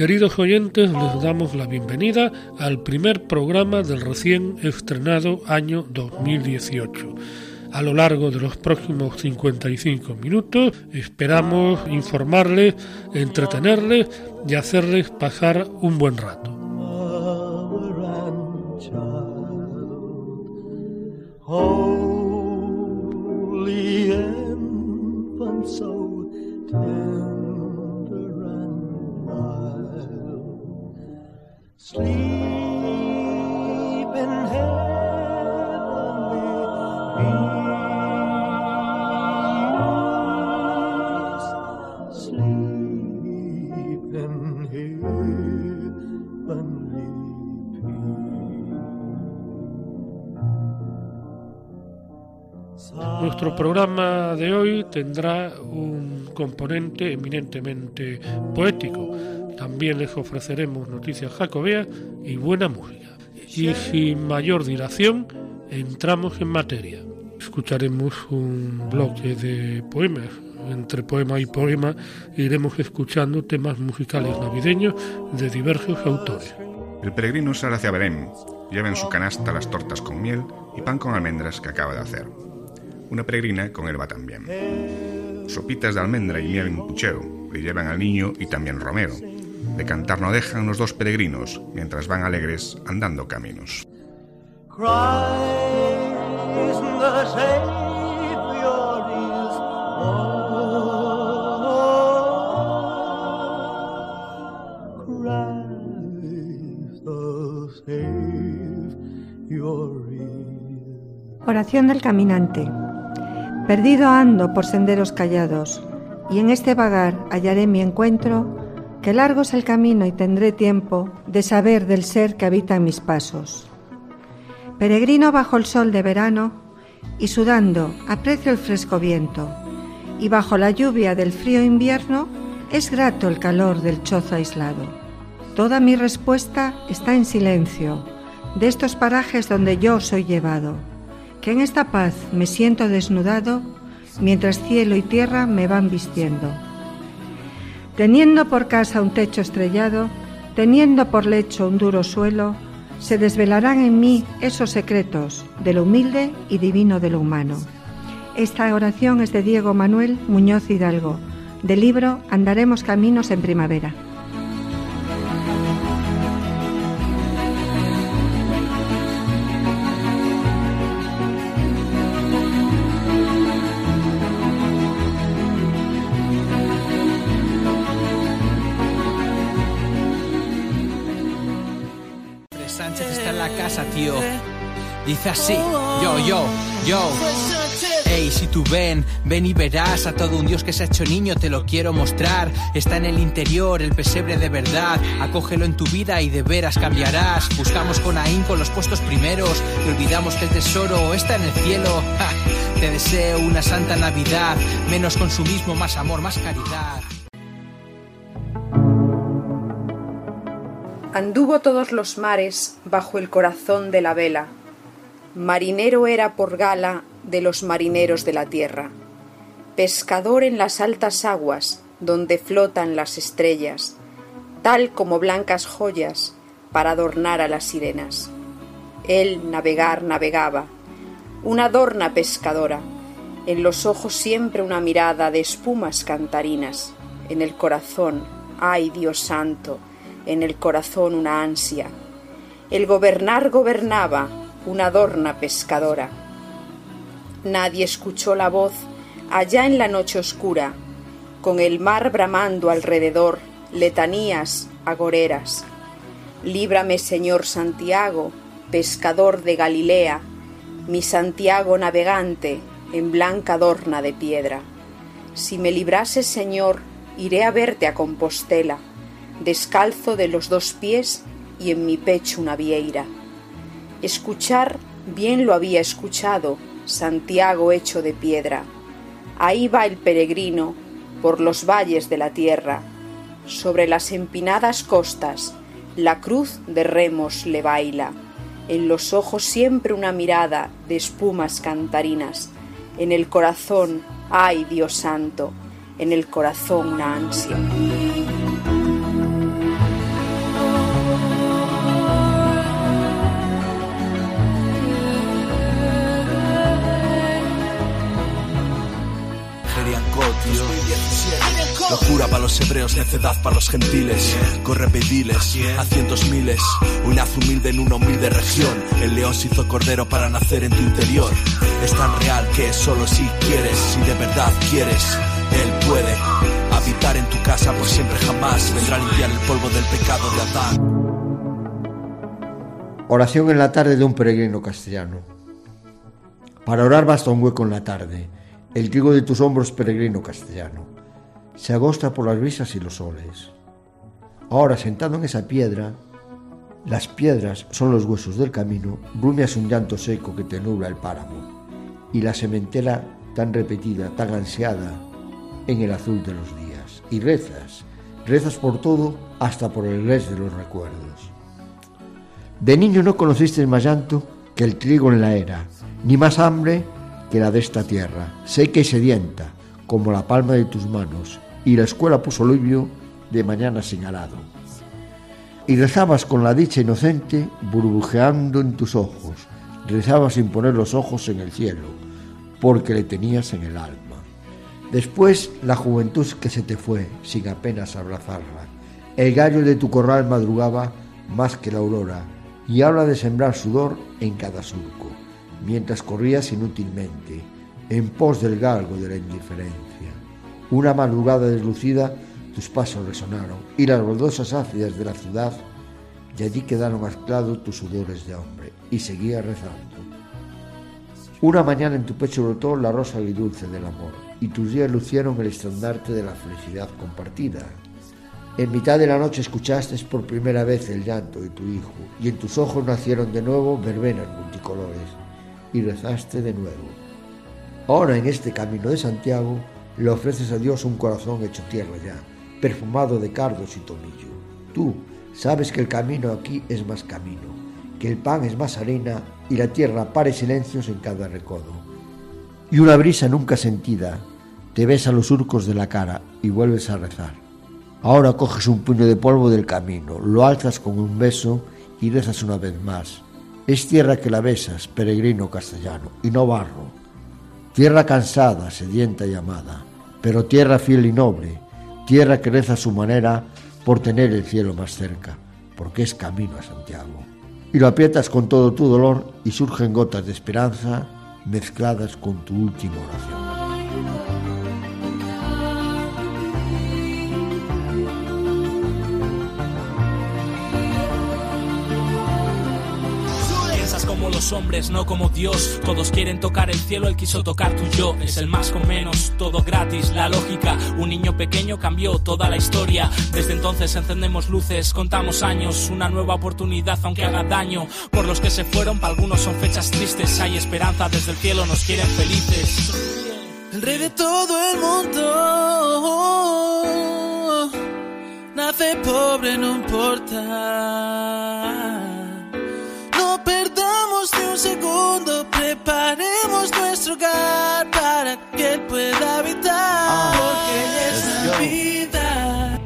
Queridos oyentes, les damos la bienvenida al primer programa del recién estrenado año 2018. A lo largo de los próximos 55 minutos esperamos informarles, entretenerles y hacerles pasar un buen rato. Nuestro programa de hoy tendrá un componente eminentemente poético. También les ofreceremos noticias jacobeas y buena música. Y sin mayor dilación, entramos en materia. Escucharemos un bloque de poemas. Entre poema y poema iremos escuchando temas musicales navideños de diversos autores. El peregrino sale hacia Belén. Lleva en su canasta las tortas con miel y pan con almendras que acaba de hacer. Una peregrina con él va también. Sopitas de almendra y miel en puchero le llevan al niño y también Romero. De cantar no dejan los dos peregrinos mientras van alegres andando caminos. Oración del caminante. Perdido ando por senderos callados, y en este vagar hallaré mi encuentro, que largo es el camino y tendré tiempo de saber del ser que habita en mis pasos. Peregrino bajo el sol de verano, y sudando aprecio el fresco viento, y bajo la lluvia del frío invierno es grato el calor del chozo aislado. Toda mi respuesta está en silencio, de estos parajes donde yo soy llevado que en esta paz me siento desnudado mientras cielo y tierra me van vistiendo. Teniendo por casa un techo estrellado, teniendo por lecho un duro suelo, se desvelarán en mí esos secretos de lo humilde y divino de lo humano. Esta oración es de Diego Manuel Muñoz Hidalgo, del libro Andaremos Caminos en Primavera. Dice así, yo, yo, yo. Hey, si tú ven, ven y verás a todo un Dios que se ha hecho niño, te lo quiero mostrar. Está en el interior, el pesebre de verdad. Acógelo en tu vida y de veras cambiarás. Buscamos con ahínco los puestos primeros y olvidamos que el tesoro está en el cielo. te deseo una santa Navidad, menos consumismo, más amor, más caridad. Anduvo todos los mares bajo el corazón de la vela marinero era por gala de los marineros de la tierra, pescador en las altas aguas donde flotan las estrellas, tal como blancas joyas para adornar a las sirenas. Él navegar navegaba, una adorna pescadora, en los ojos siempre una mirada de espumas cantarinas, en el corazón, ay Dios santo, en el corazón una ansia. El gobernar gobernaba, una adorna pescadora. Nadie escuchó la voz allá en la noche oscura, con el mar bramando alrededor, letanías agoreras. Líbrame, Señor Santiago, pescador de Galilea, mi Santiago navegante en blanca adorna de piedra. Si me librases, Señor, iré a verte a Compostela, descalzo de los dos pies y en mi pecho una vieira. Escuchar bien lo había escuchado, Santiago hecho de piedra. Ahí va el peregrino por los valles de la tierra. Sobre las empinadas costas, la cruz de remos le baila. En los ojos siempre una mirada de espumas cantarinas. En el corazón, ay Dios santo, en el corazón una ansia. Locura para los hebreos, necedad para los gentiles. Corre pediles a cientos miles. Un haz humilde en una humilde región. El león se hizo cordero para nacer en tu interior. Es tan real que solo si quieres, si de verdad quieres, él puede habitar en tu casa por siempre jamás. Vendrá a limpiar el polvo del pecado de Adán. Oración en la tarde de un peregrino castellano. Para orar basta un hueco en la tarde, el trigo de tus hombros peregrino castellano se agosta por las brisas y los soles. Ahora, sentado en esa piedra, las piedras son los huesos del camino, brumeas un llanto seco que te nubla el páramo, y la sementera tan repetida, tan ansiada, en el azul de los días. Y rezas, rezas por todo, hasta por el res de los recuerdos. De niño no conociste más llanto que el trigo en la era, ni más hambre que la de esta tierra, seca y sedienta, como la palma de tus manos, y la escuela puso libio de mañana señalado. Y rezabas con la dicha inocente burbujeando en tus ojos, rezabas sin poner los ojos en el cielo, porque le tenías en el alma. Después la juventud que se te fue sin apenas abrazarla. El gallo de tu corral madrugaba más que la aurora y habla de sembrar sudor en cada surco, mientras corrías inútilmente, en pos del galgo de la indiferencia. Una madrugada deslucida tus pasos resonaron y las baldosas ácidas de la ciudad y allí quedaron mezclados tus sudores de hombre y seguía rezando. Una mañana en tu pecho brotó la rosa dulce del amor y tus días lucieron el estandarte de la felicidad compartida. En mitad de la noche escuchaste por primera vez el llanto de tu hijo y en tus ojos nacieron de nuevo verbenas multicolores y rezaste de nuevo. Ahora en este camino de Santiago le ofreces a Dios un corazón hecho tierra ya, perfumado de cardos y tomillo. Tú sabes que el camino aquí es más camino, que el pan es más harina y la tierra pare silencios en cada recodo. Y una brisa nunca sentida te besa los surcos de la cara y vuelves a rezar. Ahora coges un puño de polvo del camino, lo alzas con un beso y rezas una vez más. Es tierra que la besas, peregrino castellano, y no barro. Tierra cansada, sedienta y amada pero tierra fiel y noble, tierra que reza a su manera por tener el cielo más cerca, porque es camino a Santiago. Y lo aprietas con todo tu dolor y surgen gotas de esperanza mezcladas con tu última oración. Los hombres, no como Dios. Todos quieren tocar el cielo, él quiso tocar tu yo. Es el más con menos, todo gratis, la lógica. Un niño pequeño cambió toda la historia. Desde entonces encendemos luces, contamos años, una nueva oportunidad aunque haga daño. Por los que se fueron, para algunos son fechas tristes. Hay esperanza desde el cielo, nos quieren felices. El rey de todo el mundo nace pobre, no importa preparemos nuestro hogar para que él pueda habitar. Ah, porque es la vida.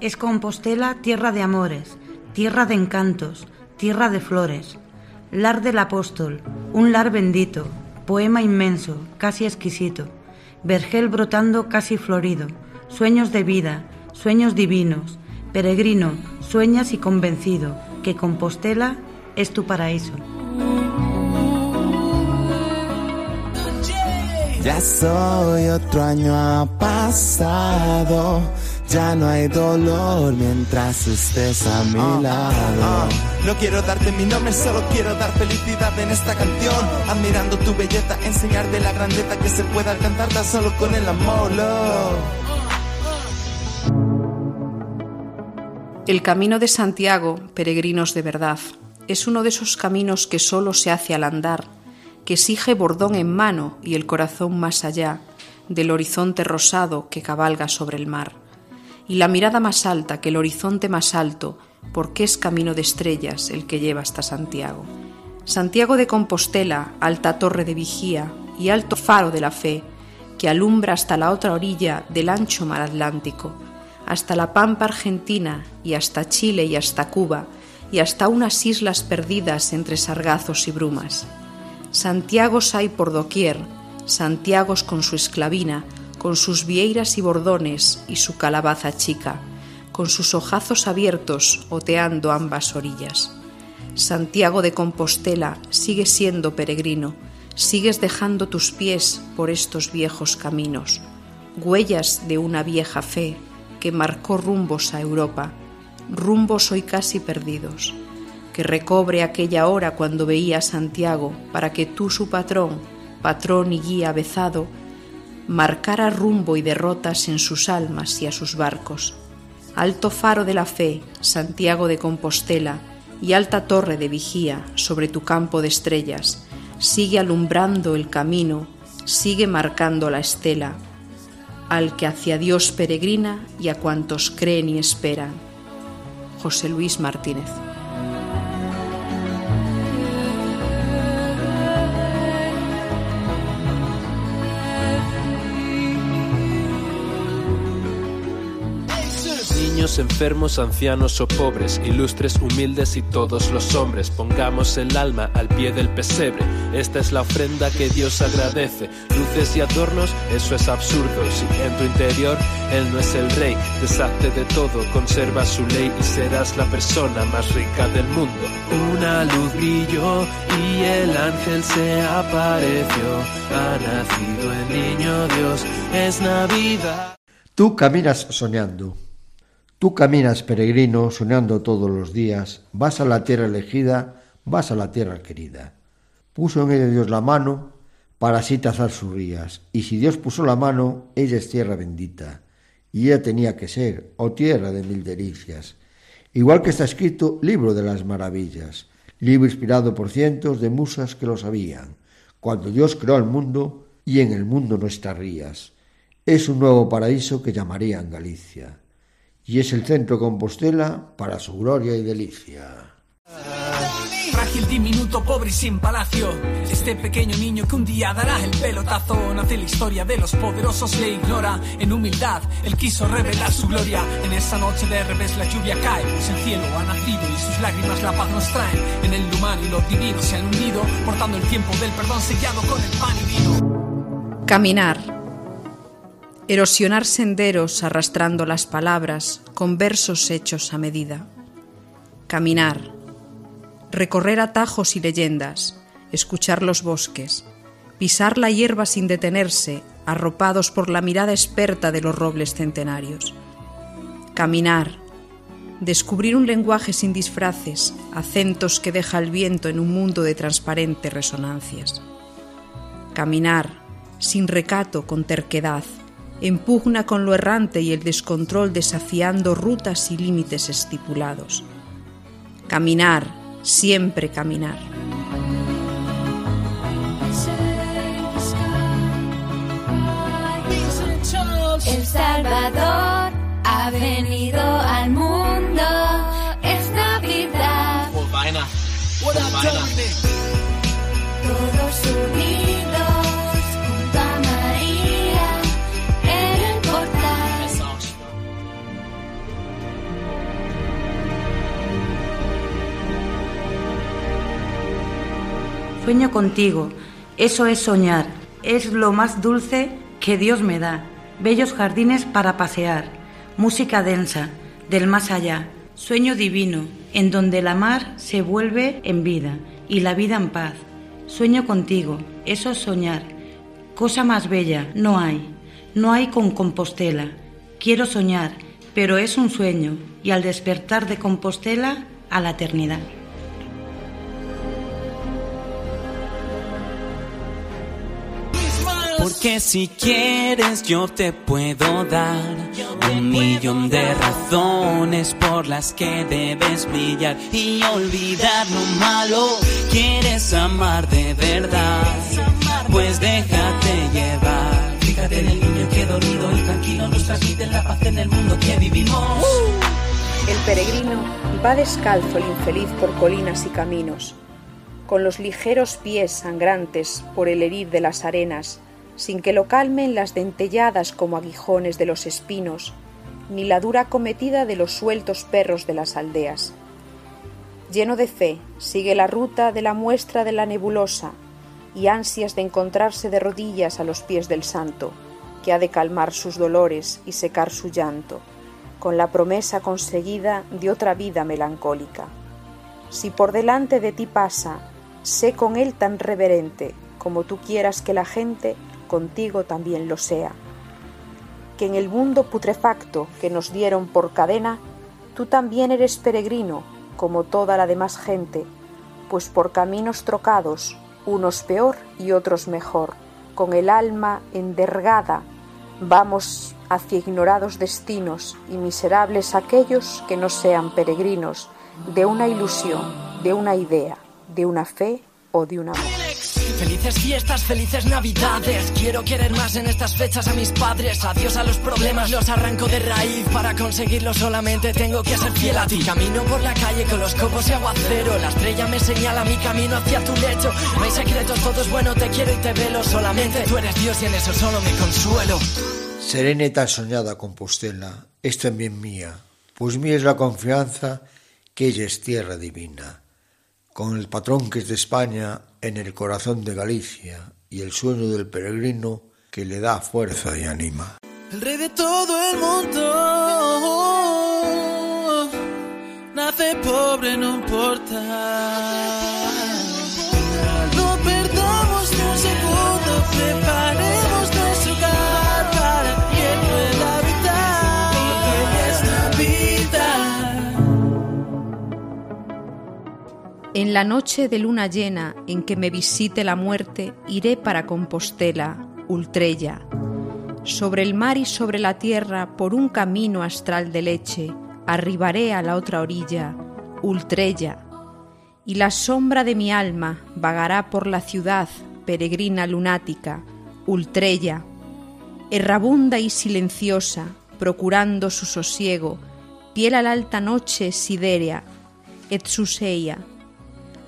Es Compostela tierra de amores, tierra de encantos, tierra de flores. Lar del apóstol, un lar bendito, poema inmenso, casi exquisito, vergel brotando casi florido, sueños de vida, sueños divinos, peregrino, sueñas y convencido, que Compostela es tu paraíso. Ya soy otro año ha pasado, ya no hay dolor mientras estés a mi ah, lado. Ah, ah. No quiero darte mi nombre, solo quiero dar felicidad en esta canción. Admirando tu belleza, enseñarte la grandeza que se puede alcanzar tan solo con el amor, love. El camino de Santiago, peregrinos de verdad, es uno de esos caminos que solo se hace al andar, que exige bordón en mano y el corazón más allá del horizonte rosado que cabalga sobre el mar, y la mirada más alta que el horizonte más alto, porque es camino de estrellas el que lleva hasta Santiago. Santiago de Compostela, alta torre de vigía y alto faro de la fe, que alumbra hasta la otra orilla del ancho mar Atlántico, hasta la pampa argentina y hasta Chile y hasta Cuba y hasta unas islas perdidas entre sargazos y brumas. Santiagos hay por doquier, Santiagos con su esclavina, con sus vieiras y bordones y su calabaza chica, con sus ojazos abiertos oteando ambas orillas. Santiago de Compostela sigue siendo peregrino, sigues dejando tus pies por estos viejos caminos, huellas de una vieja fe que marcó rumbos a Europa, rumbos hoy casi perdidos, que recobre aquella hora cuando veía a Santiago para que tú su patrón, patrón y guía avezado, marcara rumbo y derrotas en sus almas y a sus barcos. Alto faro de la fe, Santiago de Compostela, y alta torre de vigía sobre tu campo de estrellas, sigue alumbrando el camino, sigue marcando la estela, al que hacia Dios peregrina y a cuantos creen y esperan. José Luis Martínez. Enfermos, ancianos o pobres, ilustres, humildes y todos los hombres, pongamos el alma al pie del pesebre. Esta es la ofrenda que Dios agradece. Luces y adornos, eso es absurdo. Si en tu interior Él no es el rey, deshazte de todo, conserva su ley y serás la persona más rica del mundo. Una luz brilló y el ángel se apareció. Ha nacido el niño Dios, es Navidad. Tú caminas soñando. Tú caminas peregrino, soñando todos los días, vas a la tierra elegida, vas a la tierra querida. Puso en ella Dios la mano para así tazar sus rías, y si Dios puso la mano, ella es tierra bendita, y ella tenía que ser, o tierra de mil delicias. Igual que está escrito libro de las maravillas, libro inspirado por cientos de musas que lo sabían, cuando Dios creó el mundo y en el mundo no estarías. Es un nuevo paraíso que llamarían Galicia y es el centro Compostela para su gloria y delicia. Frágil, diminuto, pobre y sin palacio. Este pequeño niño que un día dará el pelotazo. Nace la historia de los poderosos, le ignora. En humildad, él quiso revelar su gloria. En esa noche de revés la lluvia cae, pues el cielo ha nacido y sus lágrimas la paz nos traen. En el humano y lo divino se han unido, portando el tiempo del perdón sellado con el pan y vino. Caminar erosionar senderos arrastrando las palabras con versos hechos a medida. Caminar, recorrer atajos y leyendas, escuchar los bosques, pisar la hierba sin detenerse, arropados por la mirada experta de los robles centenarios. Caminar, descubrir un lenguaje sin disfraces, acentos que deja el viento en un mundo de transparentes resonancias. Caminar, sin recato, con terquedad, empugna con lo errante y el descontrol desafiando rutas y límites estipulados. Caminar, siempre caminar. El Salvador ha venido al mundo, es Navidad. Todos unidos Sueño contigo, eso es soñar, es lo más dulce que Dios me da. Bellos jardines para pasear, música densa, del más allá, sueño divino, en donde la mar se vuelve en vida y la vida en paz. Sueño contigo, eso es soñar, cosa más bella, no hay, no hay con Compostela. Quiero soñar, pero es un sueño, y al despertar de Compostela a la eternidad. Porque si quieres yo te puedo dar un millón de razones por las que debes brillar y olvidar lo malo. Quieres amar de verdad, pues déjate llevar. Fíjate en el niño que dormido y tranquilo nos transmite la paz en el mundo que vivimos. El peregrino va descalzo el infeliz por colinas y caminos, con los ligeros pies sangrantes por el herir de las arenas, sin que lo calmen las dentelladas como aguijones de los espinos, ni la dura cometida de los sueltos perros de las aldeas. Lleno de fe, sigue la ruta de la muestra de la nebulosa y ansias de encontrarse de rodillas a los pies del santo, que ha de calmar sus dolores y secar su llanto, con la promesa conseguida de otra vida melancólica. Si por delante de ti pasa, sé con él tan reverente como tú quieras que la gente contigo también lo sea. Que en el mundo putrefacto que nos dieron por cadena, tú también eres peregrino, como toda la demás gente, pues por caminos trocados, unos peor y otros mejor, con el alma endergada, vamos hacia ignorados destinos y miserables aquellos que no sean peregrinos de una ilusión, de una idea, de una fe o de un amor. Felices fiestas, felices navidades. Quiero querer más en estas fechas a mis padres. Adiós a los problemas, los arranco de raíz. Para conseguirlo solamente tengo que ser fiel a ti. Camino por la calle con los copos y aguacero. La estrella me señala mi camino hacia tu lecho. No hay secretos, todo es bueno, te quiero y te velo. Solamente tú eres Dios y en eso solo me consuelo. Serena y tan soñada Compostela es también mía, pues mía es la confianza que ella es tierra divina. Con el patrón que es de España en el corazón de Galicia y el sueño del peregrino que le da fuerza y anima. El rey de todo el mundo nace pobre, no importa. En la noche de luna llena en que me visite la muerte, iré para Compostela, Ultrella. Sobre el mar y sobre la tierra, por un camino astral de leche, arribaré a la otra orilla, Ultrella. Y la sombra de mi alma vagará por la ciudad, peregrina lunática, Ultrella. Errabunda y silenciosa, procurando su sosiego, piel a la alta noche sidérea, Etsuseia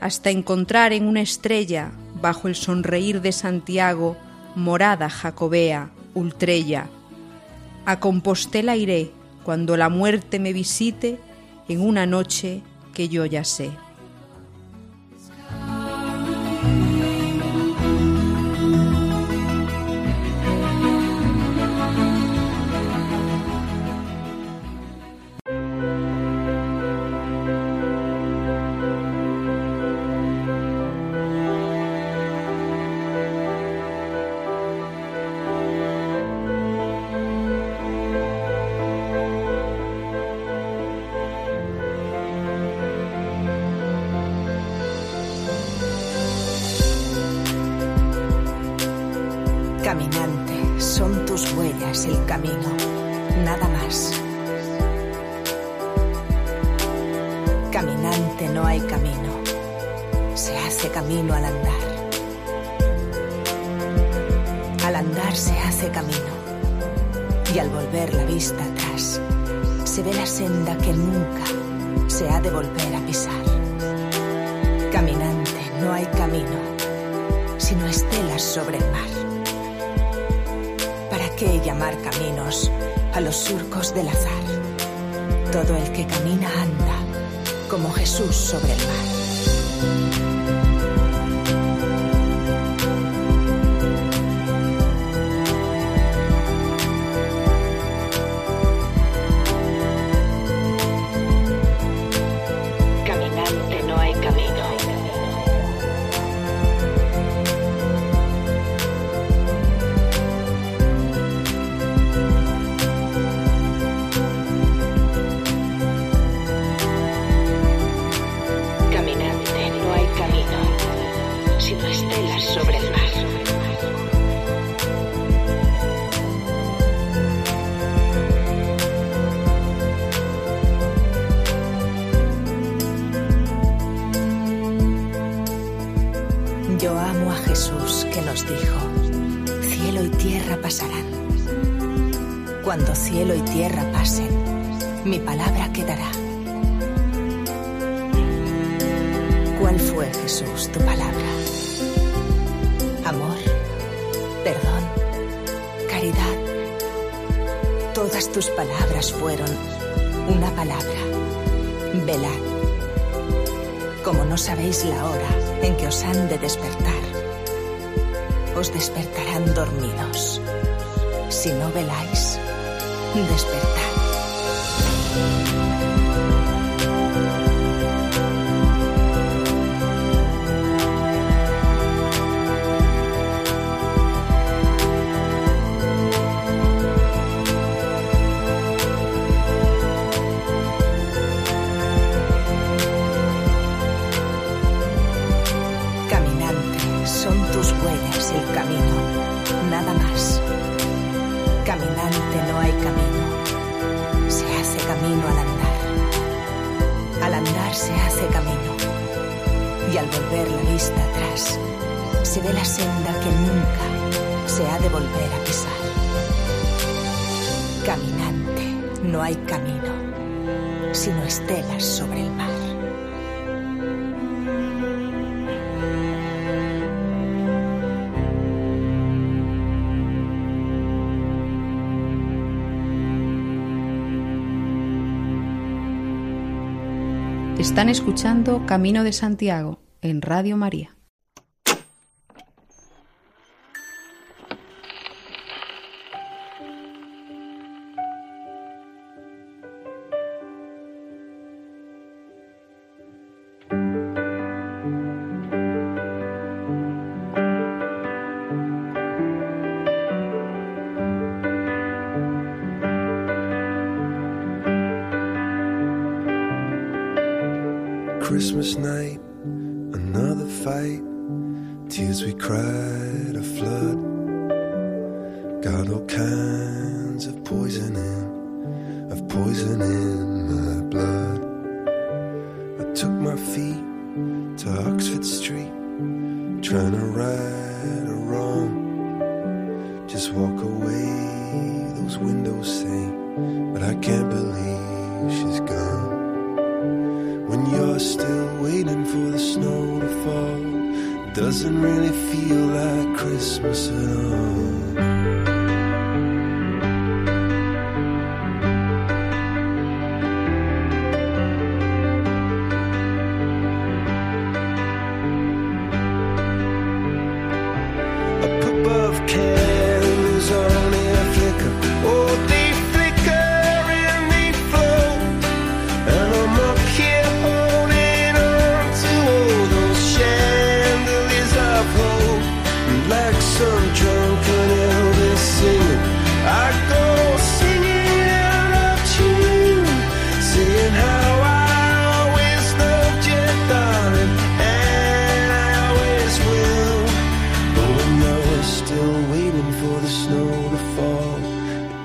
hasta encontrar en una estrella, bajo el sonreír de Santiago, morada jacobea, ultrella. A Compostela iré cuando la muerte me visite en una noche que yo ya sé. Huellas el camino, nada más. Caminante, no hay camino, se hace camino al andar. Al andar se hace camino y al volver la vista atrás se ve la senda que nunca se ha de volver a pisar. Caminante, no hay camino, sino estelas sobre el mar. ¿Para qué llamar caminos a los surcos del azar? Todo el que camina anda como Jesús sobre el mar. Quedará. ¿Cuál fue, Jesús, tu palabra? Amor, perdón, caridad. Todas tus palabras fueron una palabra, velad. Como no sabéis la hora en que os han de despertar, os despertarán dormidos. Si no veláis, despertad. Al volver la vista atrás se ve la senda que nunca se ha de volver a pisar. Caminante, no hay camino, sino estelas sobre el mar. Están escuchando Camino de Santiago en Radio María. Christmas night, fight. Tears we cried, a flood. Got all kinds of poison in, of poison in my blood. I took my feet to Oxford Street, trying to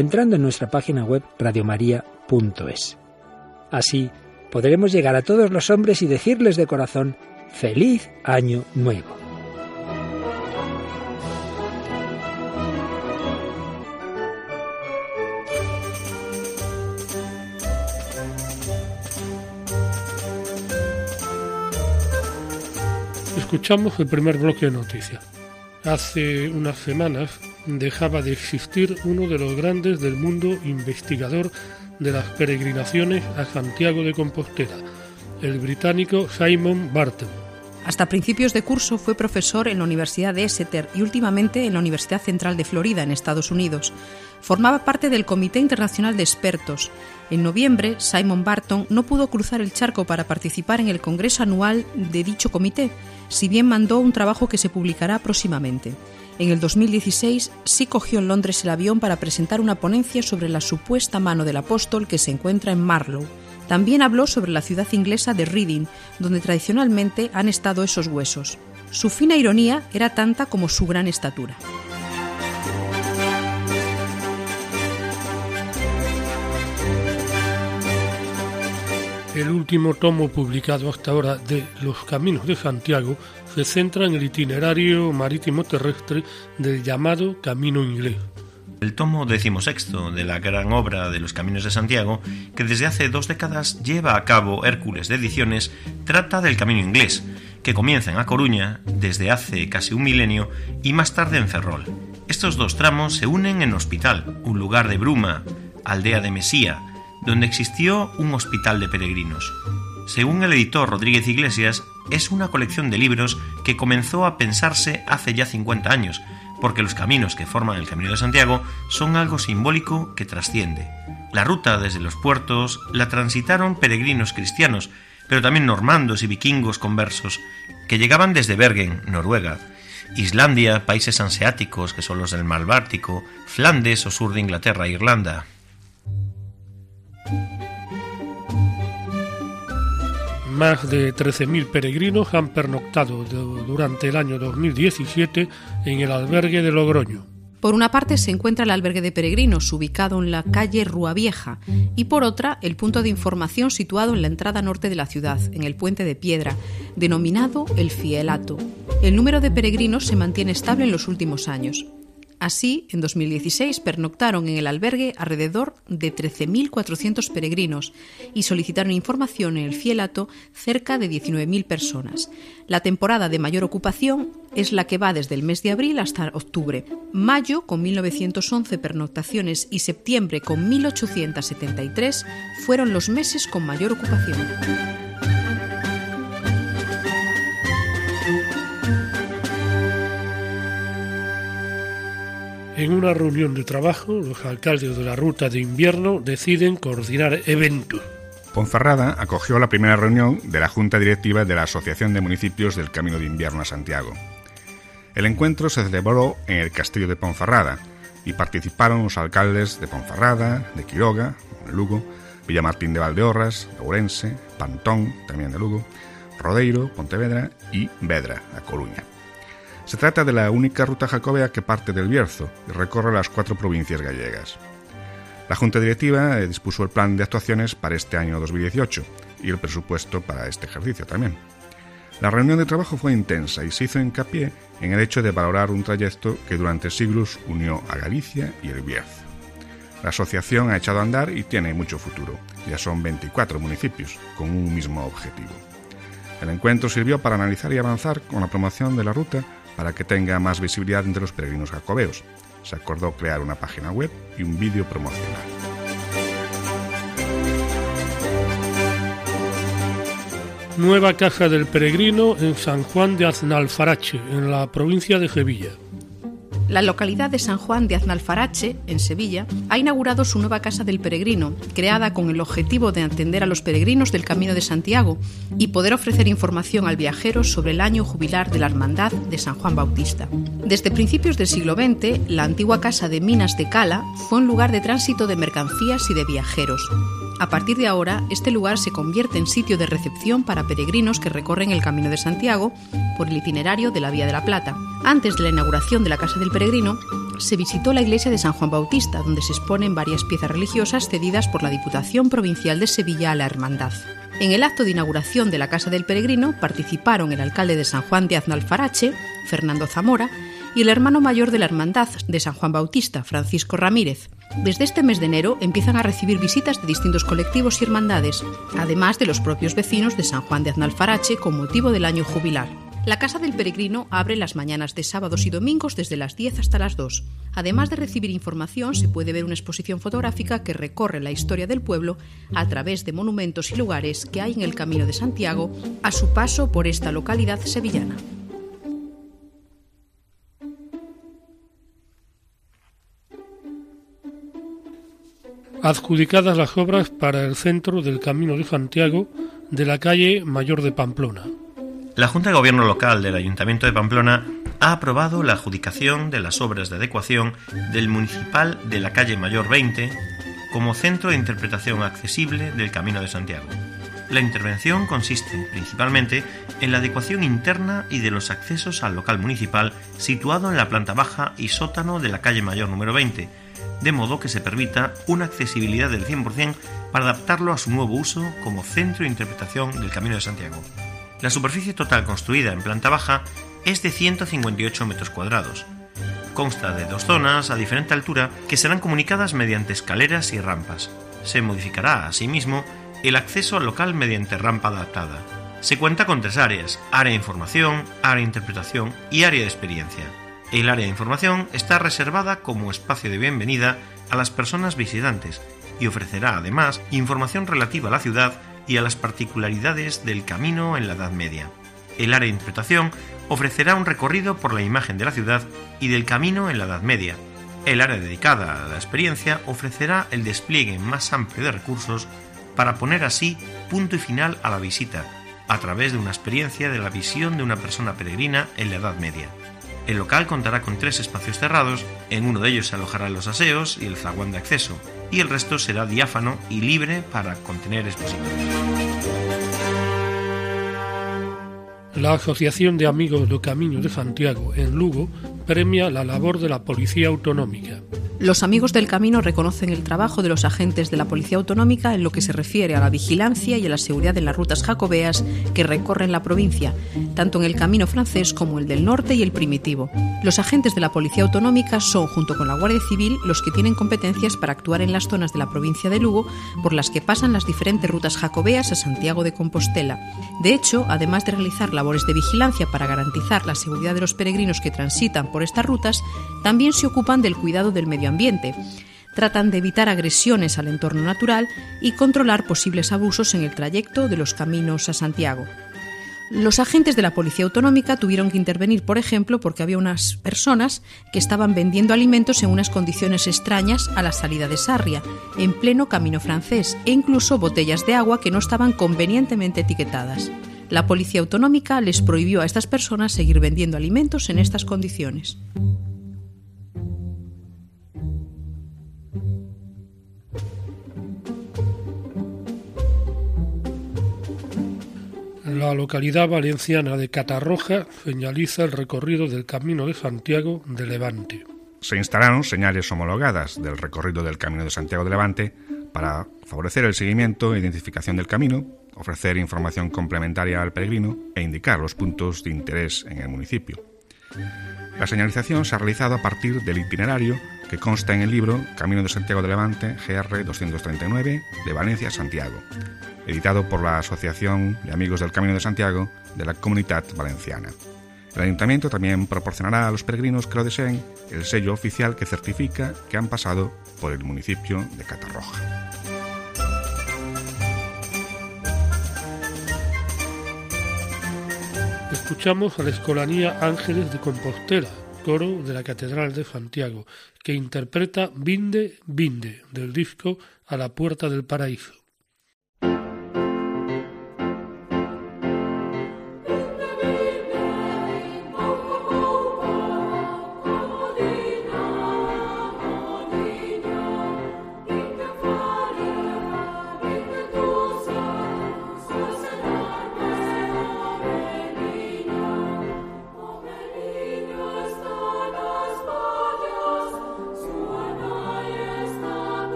entrando en nuestra página web radiomaria.es. Así podremos llegar a todos los hombres y decirles de corazón, feliz año nuevo. Escuchamos el primer bloque de noticias. Hace unas semanas dejaba de existir uno de los grandes del mundo investigador de las peregrinaciones a Santiago de Compostela, el británico Simon Barton. Hasta principios de curso fue profesor en la Universidad de Exeter y últimamente en la Universidad Central de Florida, en Estados Unidos. Formaba parte del Comité Internacional de Expertos. En noviembre, Simon Barton no pudo cruzar el charco para participar en el Congreso anual de dicho comité, si bien mandó un trabajo que se publicará próximamente. En el 2016 sí cogió en Londres el avión para presentar una ponencia sobre la supuesta mano del apóstol que se encuentra en Marlow. También habló sobre la ciudad inglesa de Reading, donde tradicionalmente han estado esos huesos. Su fina ironía era tanta como su gran estatura. El último tomo publicado hasta ahora de Los Caminos de Santiago se centra en el itinerario marítimo terrestre del llamado Camino Inglés. El tomo decimosexto de la gran obra de los Caminos de Santiago, que desde hace dos décadas lleva a cabo Hércules de Ediciones, trata del Camino Inglés, que comienza en A Coruña desde hace casi un milenio y más tarde en Ferrol. Estos dos tramos se unen en Hospital, un lugar de bruma, aldea de Mesía, donde existió un hospital de peregrinos. Según el editor Rodríguez Iglesias, es una colección de libros que comenzó a pensarse hace ya 50 años, porque los caminos que forman el Camino de Santiago son algo simbólico que trasciende. La ruta desde los puertos la transitaron peregrinos cristianos, pero también normandos y vikingos conversos, que llegaban desde Bergen, Noruega, Islandia, países anseáticos, que son los del mar Báltico, Flandes o sur de Inglaterra e Irlanda. Más de 13.000 peregrinos han pernoctado durante el año 2017 en el albergue de Logroño. Por una parte se encuentra el albergue de peregrinos, ubicado en la calle Rúa Vieja, y por otra el punto de información situado en la entrada norte de la ciudad, en el puente de piedra, denominado el Fielato. El número de peregrinos se mantiene estable en los últimos años. Así, en 2016 pernoctaron en el albergue alrededor de 13.400 peregrinos y solicitaron información en el Fielato cerca de 19.000 personas. La temporada de mayor ocupación es la que va desde el mes de abril hasta octubre. Mayo, con 1.911 pernoctaciones, y septiembre, con 1.873, fueron los meses con mayor ocupación. En una reunión de trabajo, los alcaldes de la ruta de invierno deciden coordinar eventos. Ponferrada acogió la primera reunión de la Junta Directiva de la Asociación de Municipios del Camino de Invierno a Santiago. El encuentro se celebró en el Castillo de Ponferrada y participaron los alcaldes de Ponferrada, de Quiroga, Lugo, Villamartín de Valdeorras, de Ourense, Pantón, también de Lugo, Rodeiro, Pontevedra y Vedra, a Coruña. Se trata de la única ruta jacobea que parte del Bierzo y recorre las cuatro provincias gallegas. La Junta Directiva eh, dispuso el plan de actuaciones para este año 2018 y el presupuesto para este ejercicio también. La reunión de trabajo fue intensa y se hizo hincapié en el hecho de valorar un trayecto que durante siglos unió a Galicia y el Bierzo. La asociación ha echado a andar y tiene mucho futuro. Ya son 24 municipios con un mismo objetivo. El encuentro sirvió para analizar y avanzar con la promoción de la ruta para que tenga más visibilidad entre los peregrinos jacobeos. Se acordó crear una página web y un vídeo promocional. Nueva Caja del Peregrino en San Juan de Aznalfarache, en la provincia de Sevilla. La localidad de San Juan de Aznalfarache, en Sevilla, ha inaugurado su nueva Casa del Peregrino, creada con el objetivo de atender a los peregrinos del Camino de Santiago y poder ofrecer información al viajero sobre el año jubilar de la Hermandad de San Juan Bautista. Desde principios del siglo XX, la antigua Casa de Minas de Cala fue un lugar de tránsito de mercancías y de viajeros. A partir de ahora, este lugar se convierte en sitio de recepción para peregrinos que recorren el Camino de Santiago por el itinerario de la Vía de la Plata. Antes de la inauguración de la Casa del Peregrino, se visitó la iglesia de San Juan Bautista, donde se exponen varias piezas religiosas cedidas por la Diputación Provincial de Sevilla a la Hermandad. En el acto de inauguración de la Casa del Peregrino participaron el alcalde de San Juan de Aznalfarache, Fernando Zamora, y el hermano mayor de la Hermandad de San Juan Bautista, Francisco Ramírez. Desde este mes de enero empiezan a recibir visitas de distintos colectivos y hermandades, además de los propios vecinos de San Juan de Aznalfarache con motivo del año jubilar. La Casa del Peregrino abre las mañanas de sábados y domingos desde las 10 hasta las 2. Además de recibir información, se puede ver una exposición fotográfica que recorre la historia del pueblo a través de monumentos y lugares que hay en el Camino de Santiago a su paso por esta localidad sevillana. Adjudicadas las obras para el centro del Camino de Santiago de la calle Mayor de Pamplona. La Junta de Gobierno Local del Ayuntamiento de Pamplona ha aprobado la adjudicación de las obras de adecuación del municipal de la calle Mayor 20 como centro de interpretación accesible del Camino de Santiago. La intervención consiste principalmente en la adecuación interna y de los accesos al local municipal situado en la planta baja y sótano de la calle Mayor número 20, de modo que se permita una accesibilidad del 100% para adaptarlo a su nuevo uso como centro de interpretación del Camino de Santiago. La superficie total construida en planta baja es de 158 metros cuadrados. Consta de dos zonas a diferente altura que serán comunicadas mediante escaleras y rampas. Se modificará, asimismo, el acceso al local mediante rampa adaptada. Se cuenta con tres áreas, área de información, área de interpretación y área de experiencia. El área de información está reservada como espacio de bienvenida a las personas visitantes y ofrecerá además información relativa a la ciudad y a las particularidades del camino en la Edad Media. El área de interpretación ofrecerá un recorrido por la imagen de la ciudad y del camino en la Edad Media. El área dedicada a la experiencia ofrecerá el despliegue más amplio de recursos para poner así punto y final a la visita, a través de una experiencia de la visión de una persona peregrina en la Edad Media. El local contará con tres espacios cerrados, en uno de ellos se alojarán los aseos y el zaguán de acceso, y el resto será diáfano y libre para contener expositores. La Asociación de Amigos del Camino de Santiago en Lugo premia la labor de la Policía Autonómica. Los amigos del camino reconocen el trabajo de los agentes de la Policía Autonómica en lo que se refiere a la vigilancia y a la seguridad en las rutas jacobeas que recorren la provincia, tanto en el camino francés como el del norte y el primitivo. Los agentes de la Policía Autonómica son, junto con la Guardia Civil, los que tienen competencias para actuar en las zonas de la provincia de Lugo por las que pasan las diferentes rutas jacobeas a Santiago de Compostela. De hecho, además de realizar labores de vigilancia para garantizar la seguridad de los peregrinos que transitan por estas rutas, también se ocupan del cuidado del medio ambiente. Tratan de evitar agresiones al entorno natural y controlar posibles abusos en el trayecto de los caminos a Santiago. Los agentes de la Policía Autonómica tuvieron que intervenir, por ejemplo, porque había unas personas que estaban vendiendo alimentos en unas condiciones extrañas a la salida de Sarria, en pleno camino francés, e incluso botellas de agua que no estaban convenientemente etiquetadas. La Policía Autonómica les prohibió a estas personas seguir vendiendo alimentos en estas condiciones. La localidad valenciana de Catarroja señaliza el recorrido del Camino de Santiago de Levante. Se instalaron señales homologadas del recorrido del Camino de Santiago de Levante para favorecer el seguimiento e identificación del camino, ofrecer información complementaria al peregrino e indicar los puntos de interés en el municipio. La señalización se ha realizado a partir del itinerario que consta en el libro Camino de Santiago de Levante, GR 239, de Valencia a Santiago, editado por la Asociación de Amigos del Camino de Santiago de la Comunidad Valenciana. El ayuntamiento también proporcionará a los peregrinos que lo deseen el sello oficial que certifica que han pasado por el municipio de Catarroja. Escuchamos a la Escolanía Ángeles de Compostela, coro de la Catedral de Santiago, que interpreta Vinde, Vinde, del disco A la Puerta del Paraíso.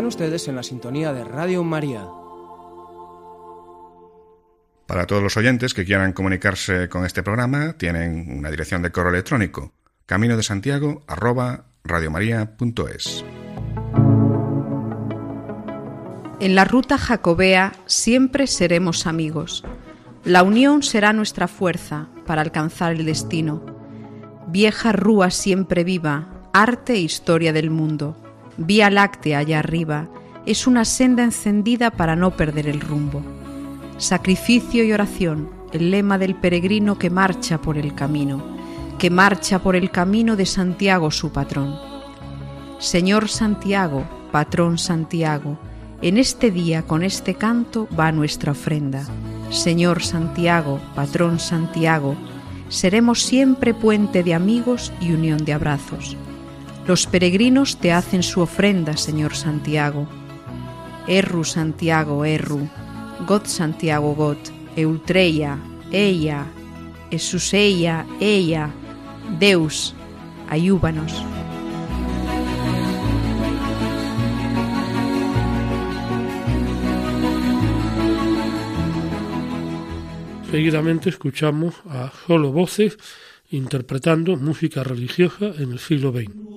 Están ustedes en la sintonía de Radio María. Para todos los oyentes que quieran comunicarse con este programa, tienen una dirección de correo electrónico camino de Santiago arroba radiomaria.es. En la ruta jacobea siempre seremos amigos. La unión será nuestra fuerza para alcanzar el destino. Vieja rúa siempre viva, arte e historia del mundo. Vía láctea allá arriba es una senda encendida para no perder el rumbo. Sacrificio y oración, el lema del peregrino que marcha por el camino, que marcha por el camino de Santiago su patrón. Señor Santiago, patrón Santiago, en este día con este canto va nuestra ofrenda. Señor Santiago, patrón Santiago, seremos siempre puente de amigos y unión de abrazos. Los peregrinos te hacen su ofrenda, Señor Santiago. Erru Santiago, Erru, God Santiago, God, Eultreia, Ella, Esuseia, Ella, Deus, ayúbanos. Seguidamente escuchamos a solo voces interpretando música religiosa en el siglo XX.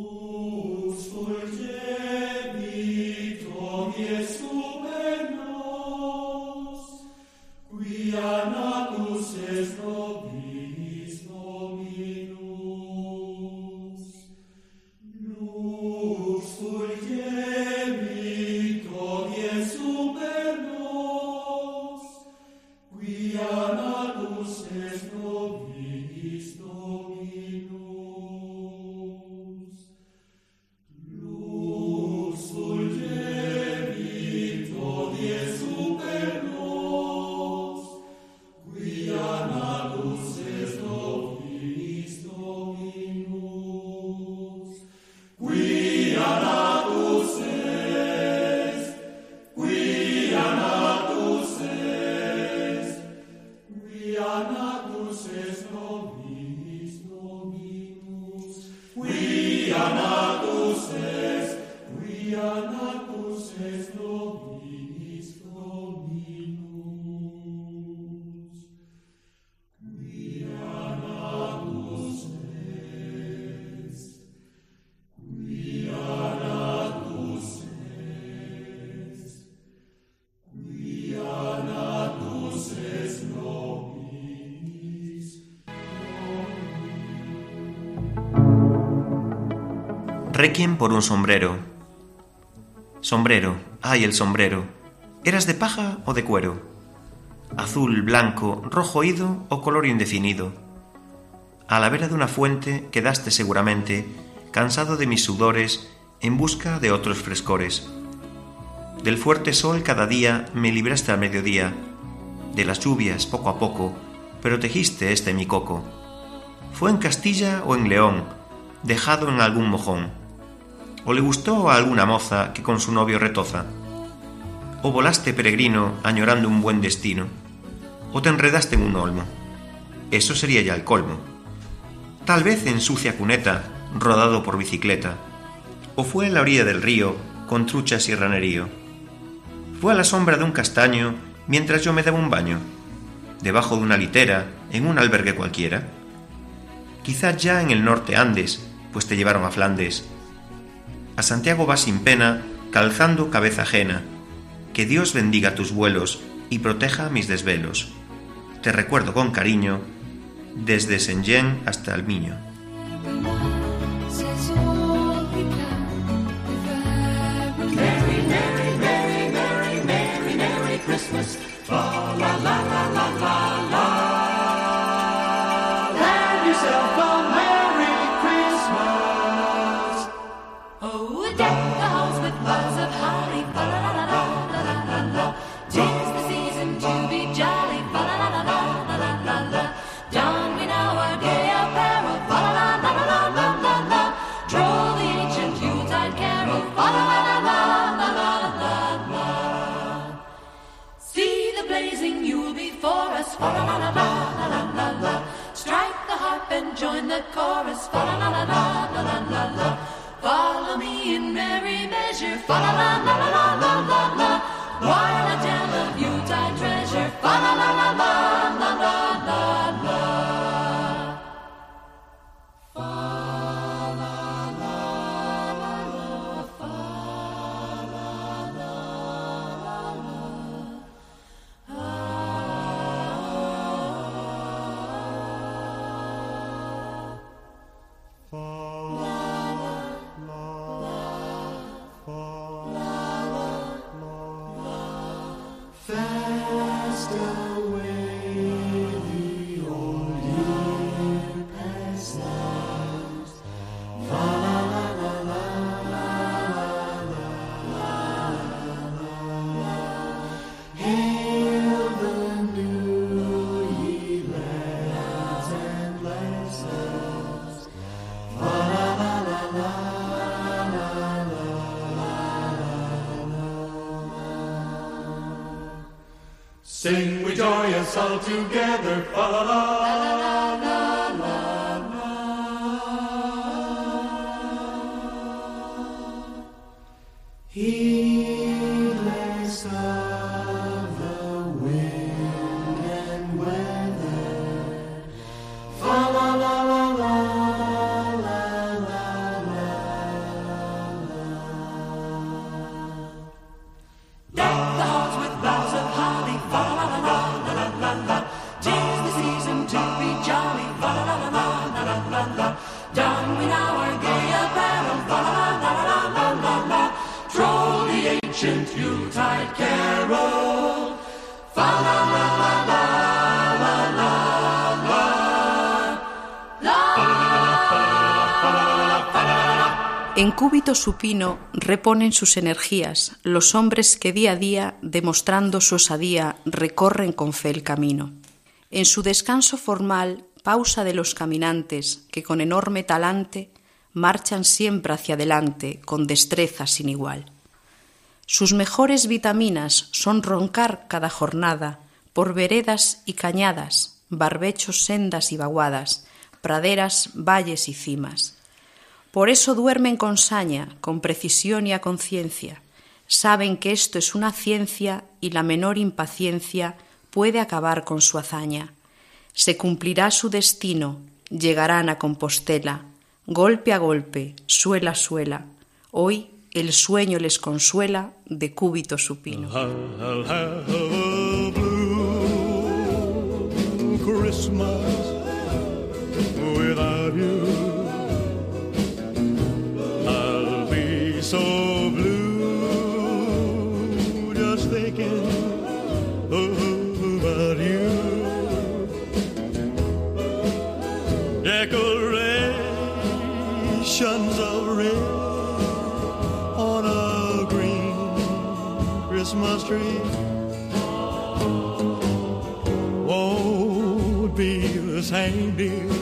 Requiem por un sombrero. Sombrero, ay el sombrero. ¿Eras de paja o de cuero? Azul, blanco, rojo oído o color indefinido. A la vera de una fuente quedaste seguramente, cansado de mis sudores, en busca de otros frescores. Del fuerte sol cada día me libraste al mediodía, de las lluvias poco a poco, pero tejiste este mi coco. Fue en Castilla o en León, dejado en algún mojón ¿O le gustó a alguna moza que con su novio retoza? ¿O volaste peregrino añorando un buen destino? ¿O te enredaste en un olmo? Eso sería ya el colmo. Tal vez en sucia cuneta, rodado por bicicleta. ¿O fue en la orilla del río, con truchas y ranerío? ¿Fue a la sombra de un castaño mientras yo me daba un baño? ¿Debajo de una litera, en un albergue cualquiera? Quizás ya en el norte Andes, pues te llevaron a Flandes, a Santiago vas sin pena, calzando cabeza ajena. Que Dios bendiga tus vuelos y proteja mis desvelos. Te recuerdo con cariño, desde Senyen hasta el Miño. Follow me in merry measure. Sing we joyous all together, fa la la la En cúbito supino reponen sus energías los hombres que día a día, demostrando su osadía, recorren con fe el camino. En su descanso formal, pausa de los caminantes que con enorme talante marchan siempre hacia adelante con destreza sin igual. Sus mejores vitaminas son roncar cada jornada por veredas y cañadas, barbechos, sendas y vaguadas, praderas, valles y cimas Por eso duermen con saña, con precisión y a conciencia. Saben que esto es una ciencia y la menor impaciencia puede acabar con su hazaña. Se cumplirá su destino, llegarán a Compostela, golpe a golpe, suela a suela. Hoy el sueño les consuela de cúbito supino. Tree won't be the same, dear,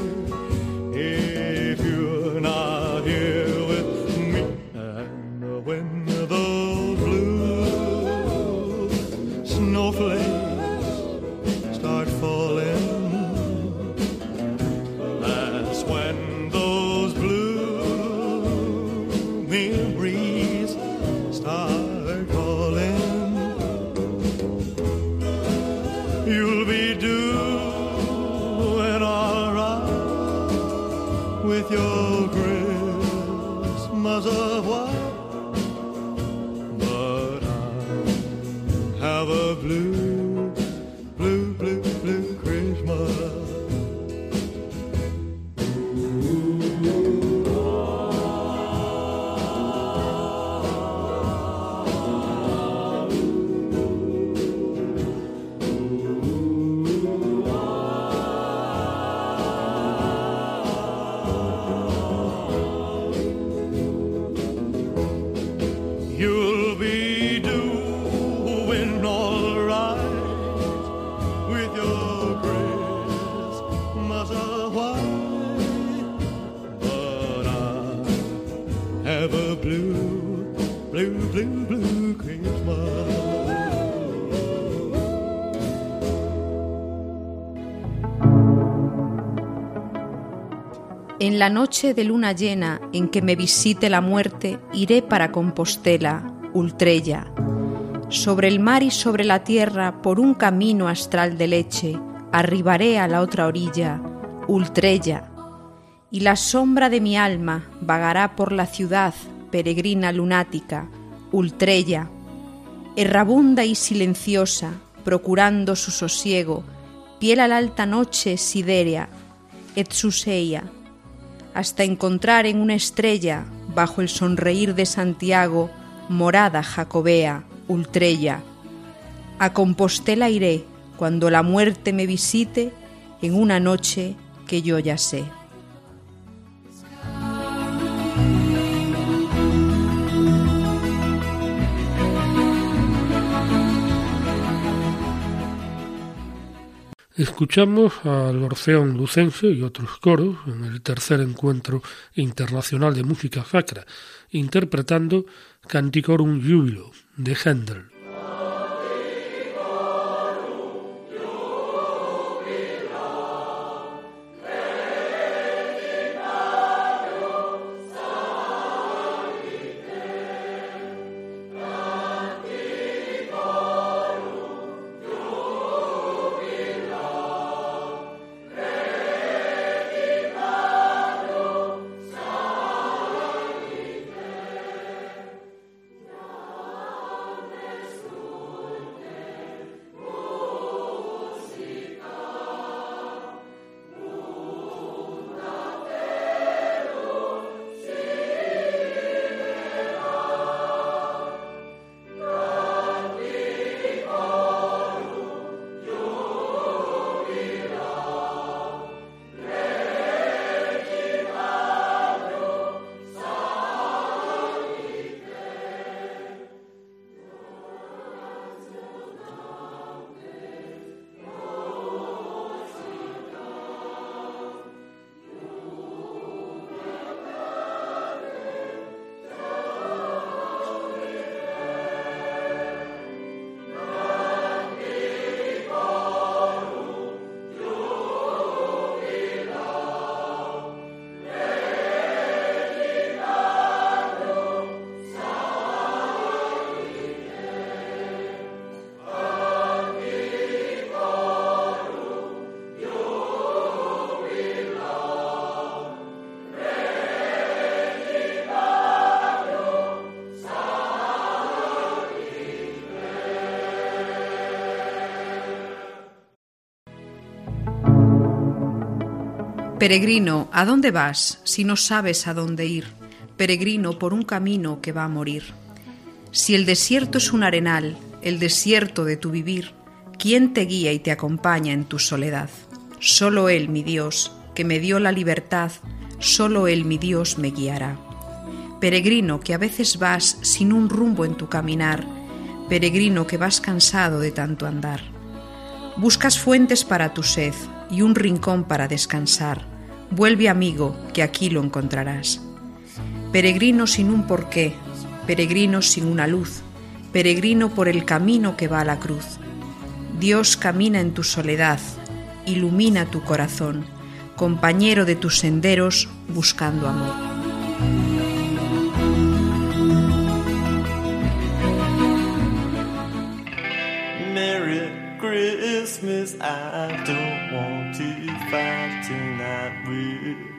la noche de luna llena en que me visite la muerte, iré para Compostela, Ultrella. Sobre el mar y sobre la tierra, por un camino astral de leche, arribaré a la otra orilla, Ultrella. Y la sombra de mi alma vagará por la ciudad, peregrina lunática, Ultrella. Errabunda y silenciosa, procurando su sosiego, piel a la alta noche siderea, et suseia hasta encontrar en una estrella, bajo el sonreír de Santiago, morada jacobea, ultrella. A Compostela iré cuando la muerte me visite en una noche que yo ya sé. Escuchamos al Orfeón Lucense y otros coros en el tercer encuentro internacional de música sacra, interpretando Canticorum Jubilo de Händel. Peregrino, ¿a dónde vas si no sabes a dónde ir? Peregrino por un camino que va a morir. Si el desierto es un arenal, el desierto de tu vivir, ¿quién te guía y te acompaña en tu soledad? Solo Él, mi Dios, que me dio la libertad, solo Él, mi Dios, me guiará. Peregrino que a veces vas sin un rumbo en tu caminar, peregrino que vas cansado de tanto andar. Buscas fuentes para tu sed y un rincón para descansar. Vuelve amigo, que aquí lo encontrarás. Peregrino sin un porqué, peregrino sin una luz, peregrino por el camino que va a la cruz. Dios camina en tu soledad, ilumina tu corazón, compañero de tus senderos buscando amor. Merry Christmas, I don't want to fighting tonight with.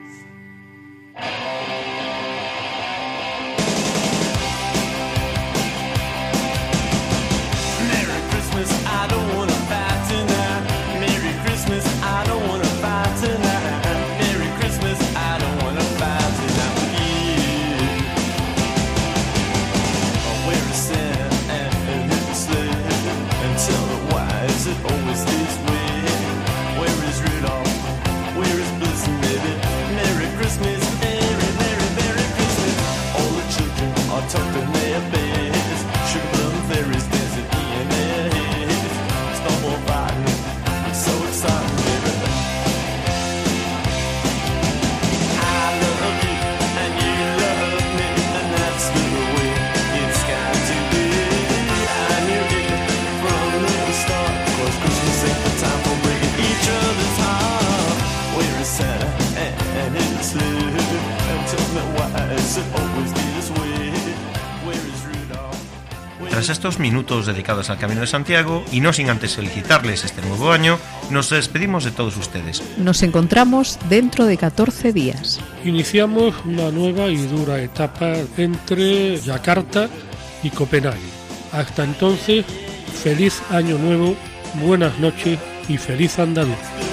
Estos minutos dedicados al Camino de Santiago, y no sin antes felicitarles este nuevo año, nos despedimos de todos ustedes. Nos encontramos dentro de 14 días. Iniciamos una nueva y dura etapa entre Yakarta y Copenhague. Hasta entonces, feliz año nuevo, buenas noches y feliz andaluz.